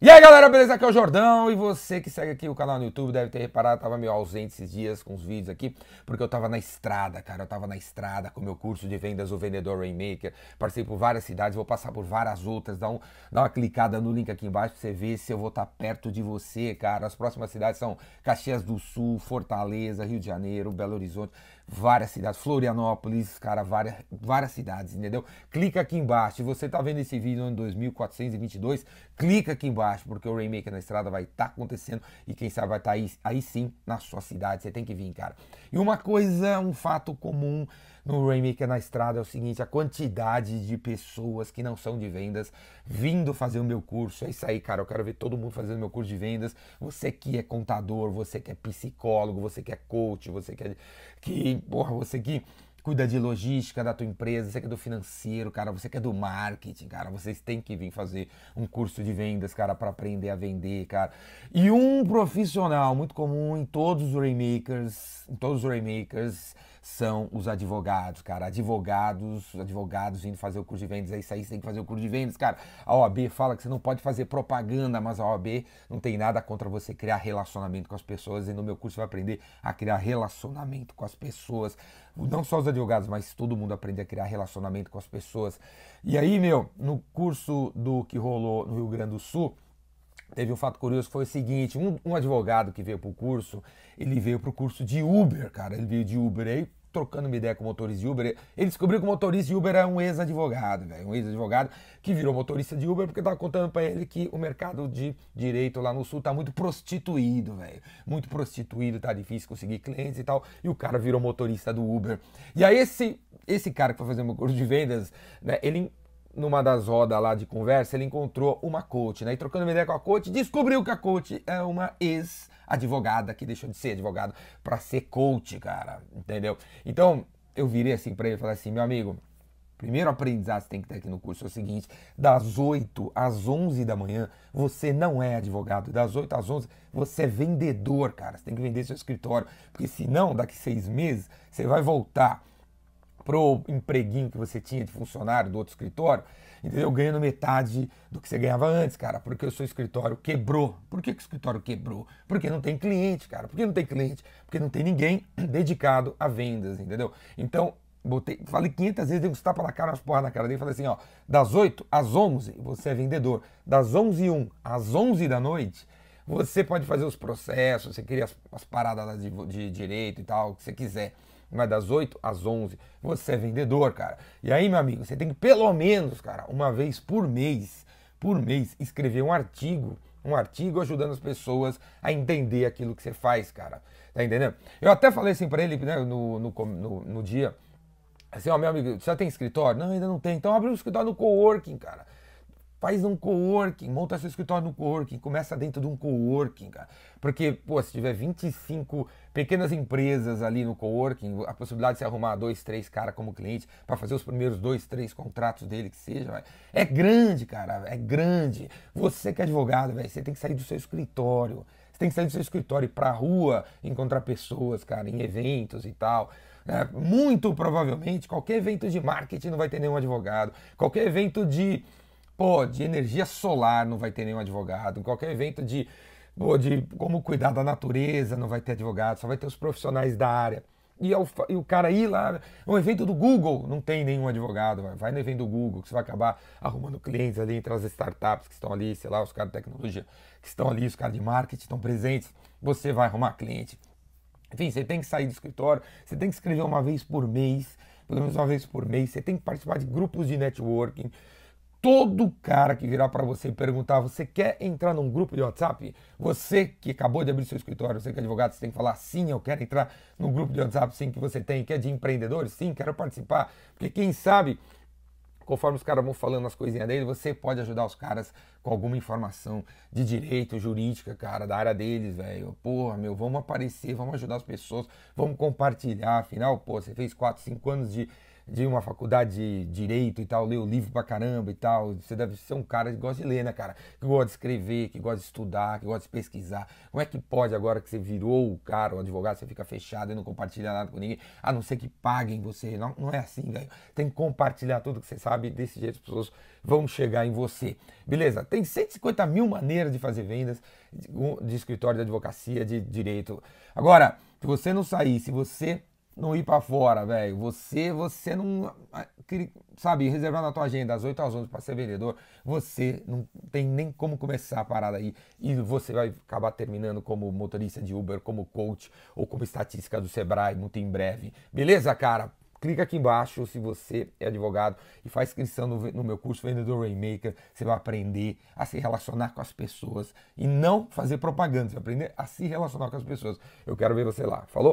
E aí galera, beleza? Aqui é o Jordão e você que segue aqui o canal no YouTube deve ter reparado, eu tava meio ausente esses dias com os vídeos aqui, porque eu tava na estrada, cara, eu tava na estrada com o meu curso de vendas, o Vendedor Rainmaker, passei por várias cidades, vou passar por várias outras, dá, um, dá uma clicada no link aqui embaixo pra você ver se eu vou estar tá perto de você, cara, as próximas cidades são Caxias do Sul, Fortaleza, Rio de Janeiro, Belo Horizonte, várias cidades, Florianópolis, cara, várias, várias cidades, entendeu? Clica aqui embaixo, se você tá vendo esse vídeo em 2422, clica aqui embaixo, porque o Rainmaker na estrada vai estar tá acontecendo e quem sabe vai estar tá aí, aí sim na sua cidade. Você tem que vir, cara. E uma coisa, um fato comum no Rainmaker na estrada é o seguinte: a quantidade de pessoas que não são de vendas vindo fazer o meu curso. É isso aí, cara. Eu quero ver todo mundo fazendo meu curso de vendas. Você que é contador, você que é psicólogo, você que é coach, você que é. Que, porra, você que cuida de logística da tua empresa, você que é do financeiro, cara, você que é do marketing, cara, vocês têm que vir fazer um curso de vendas, cara, para aprender a vender, cara. E um profissional muito comum em todos os Rainmakers, em todos os Rainmakers, são os advogados, cara. Advogados, advogados indo fazer o curso de vendas, é isso aí, você tem que fazer o curso de vendas, cara. A OAB fala que você não pode fazer propaganda, mas a OAB não tem nada contra você criar relacionamento com as pessoas. E no meu curso você vai aprender a criar relacionamento com as pessoas. Não só os advogados, mas todo mundo aprende a criar relacionamento com as pessoas. E aí, meu, no curso do que rolou no Rio Grande do Sul, Teve um fato curioso que foi o seguinte: um, um advogado que veio para o curso, ele veio para o curso de Uber, cara. Ele veio de Uber aí, trocando uma ideia com motorista de Uber. Ele descobriu que o motorista de Uber é um ex-advogado, velho. Um ex-advogado que virou motorista de Uber porque tava contando para ele que o mercado de direito lá no sul tá muito prostituído, velho. Muito prostituído, tá difícil conseguir clientes e tal. E o cara virou motorista do Uber. E aí esse esse cara que foi fazer meu curso de vendas, né, ele numa das rodas lá de conversa, ele encontrou uma coach, né? E trocando uma ideia com a coach, descobriu que a coach é uma ex-advogada que deixou de ser advogado para ser coach, cara. Entendeu? Então, eu virei assim para ele e falei assim: meu amigo, primeiro aprendizado que você tem que ter aqui no curso é o seguinte: das 8 às 11 da manhã, você não é advogado. Das 8 às 11, você é vendedor, cara. Você tem que vender seu escritório. Porque senão, daqui seis meses, você vai voltar pro empreguinho que você tinha de funcionário do outro escritório, entendeu? Ganhando metade do que você ganhava antes, cara, porque o seu escritório quebrou. Por que, que o escritório quebrou? Porque não tem cliente, cara. Por que não tem cliente? Porque não tem ninguém dedicado a vendas, entendeu? Então, botei, falei 500 vezes, dei uns tapas na cara, umas porra na cara dele, falei assim, ó, das 8 às 11 você é vendedor, das 11 e 1 às 11 da noite você pode fazer os processos, você cria as, as paradas de, de direito e tal, que você quiser mas das 8 às 11 você é vendedor, cara. E aí, meu amigo, você tem que pelo menos, cara, uma vez por mês, por mês, escrever um artigo, um artigo ajudando as pessoas a entender aquilo que você faz, cara. Tá entendendo? Eu até falei assim para ele né, no, no, no, no dia, assim, ó, meu amigo, você já tem escritório? Não, ainda não tem. Então abre um escritório no coworking, cara. Faz um coworking, monta seu escritório no coworking, começa dentro de um coworking, cara. Porque, pô, se tiver 25 pequenas empresas ali no coworking, a possibilidade de você arrumar dois, três caras como cliente para fazer os primeiros dois, três contratos dele que seja, véio, é grande, cara, é grande. Você que é advogado, velho, você tem que sair do seu escritório. Você tem que sair do seu escritório e pra rua encontrar pessoas, cara, em eventos e tal. É, muito provavelmente, qualquer evento de marketing não vai ter nenhum advogado. Qualquer evento de Pô, de energia solar não vai ter nenhum advogado. Qualquer evento de, pô, de como cuidar da natureza não vai ter advogado, só vai ter os profissionais da área. E, é o, e o cara ir lá, um evento do Google, não tem nenhum advogado. Vai, vai no evento do Google, que você vai acabar arrumando clientes ali entre as startups que estão ali, sei lá, os caras de tecnologia que estão ali, os caras de marketing estão presentes. Você vai arrumar cliente. Enfim, você tem que sair do escritório, você tem que escrever uma vez por mês, pelo menos uma vez por mês, você tem que participar de grupos de networking todo cara que virar para você e perguntar, você quer entrar num grupo de WhatsApp? Você que acabou de abrir seu escritório, você que é advogado, você tem que falar, sim, eu quero entrar num grupo de WhatsApp, sim, que você tem, que é de empreendedores, sim, quero participar. Porque quem sabe, conforme os caras vão falando as coisinhas dele, você pode ajudar os caras com alguma informação de direito, jurídica, cara, da área deles, velho. Porra, meu, vamos aparecer, vamos ajudar as pessoas, vamos compartilhar. Afinal, pô, você fez 4, 5 anos de de uma faculdade de direito e tal, leu livro pra caramba e tal. Você deve ser um cara que gosta de ler, né, cara? Que gosta de escrever, que gosta de estudar, que gosta de pesquisar. Como é que pode agora que você virou o cara, o advogado, você fica fechado e não compartilha nada com ninguém, a não ser que paguem você? Não, não é assim, velho. Tem que compartilhar tudo que você sabe, desse jeito as pessoas vão chegar em você. Beleza? Tem 150 mil maneiras de fazer vendas de, de escritório de advocacia, de direito. Agora, se você não sair, se você não ir para fora, velho. Você, você não, ah, sabe, reservar na tua agenda às 8 às 11 para ser vendedor, você não tem nem como começar a parada aí e você vai acabar terminando como motorista de Uber, como coach ou como estatística do Sebrae muito em breve. Beleza, cara? Clica aqui embaixo se você é advogado e faz inscrição no, no, meu curso Vendedor Rainmaker. Você vai aprender a se relacionar com as pessoas e não fazer propaganda. Você vai aprender a se relacionar com as pessoas. Eu quero ver você lá. Falou?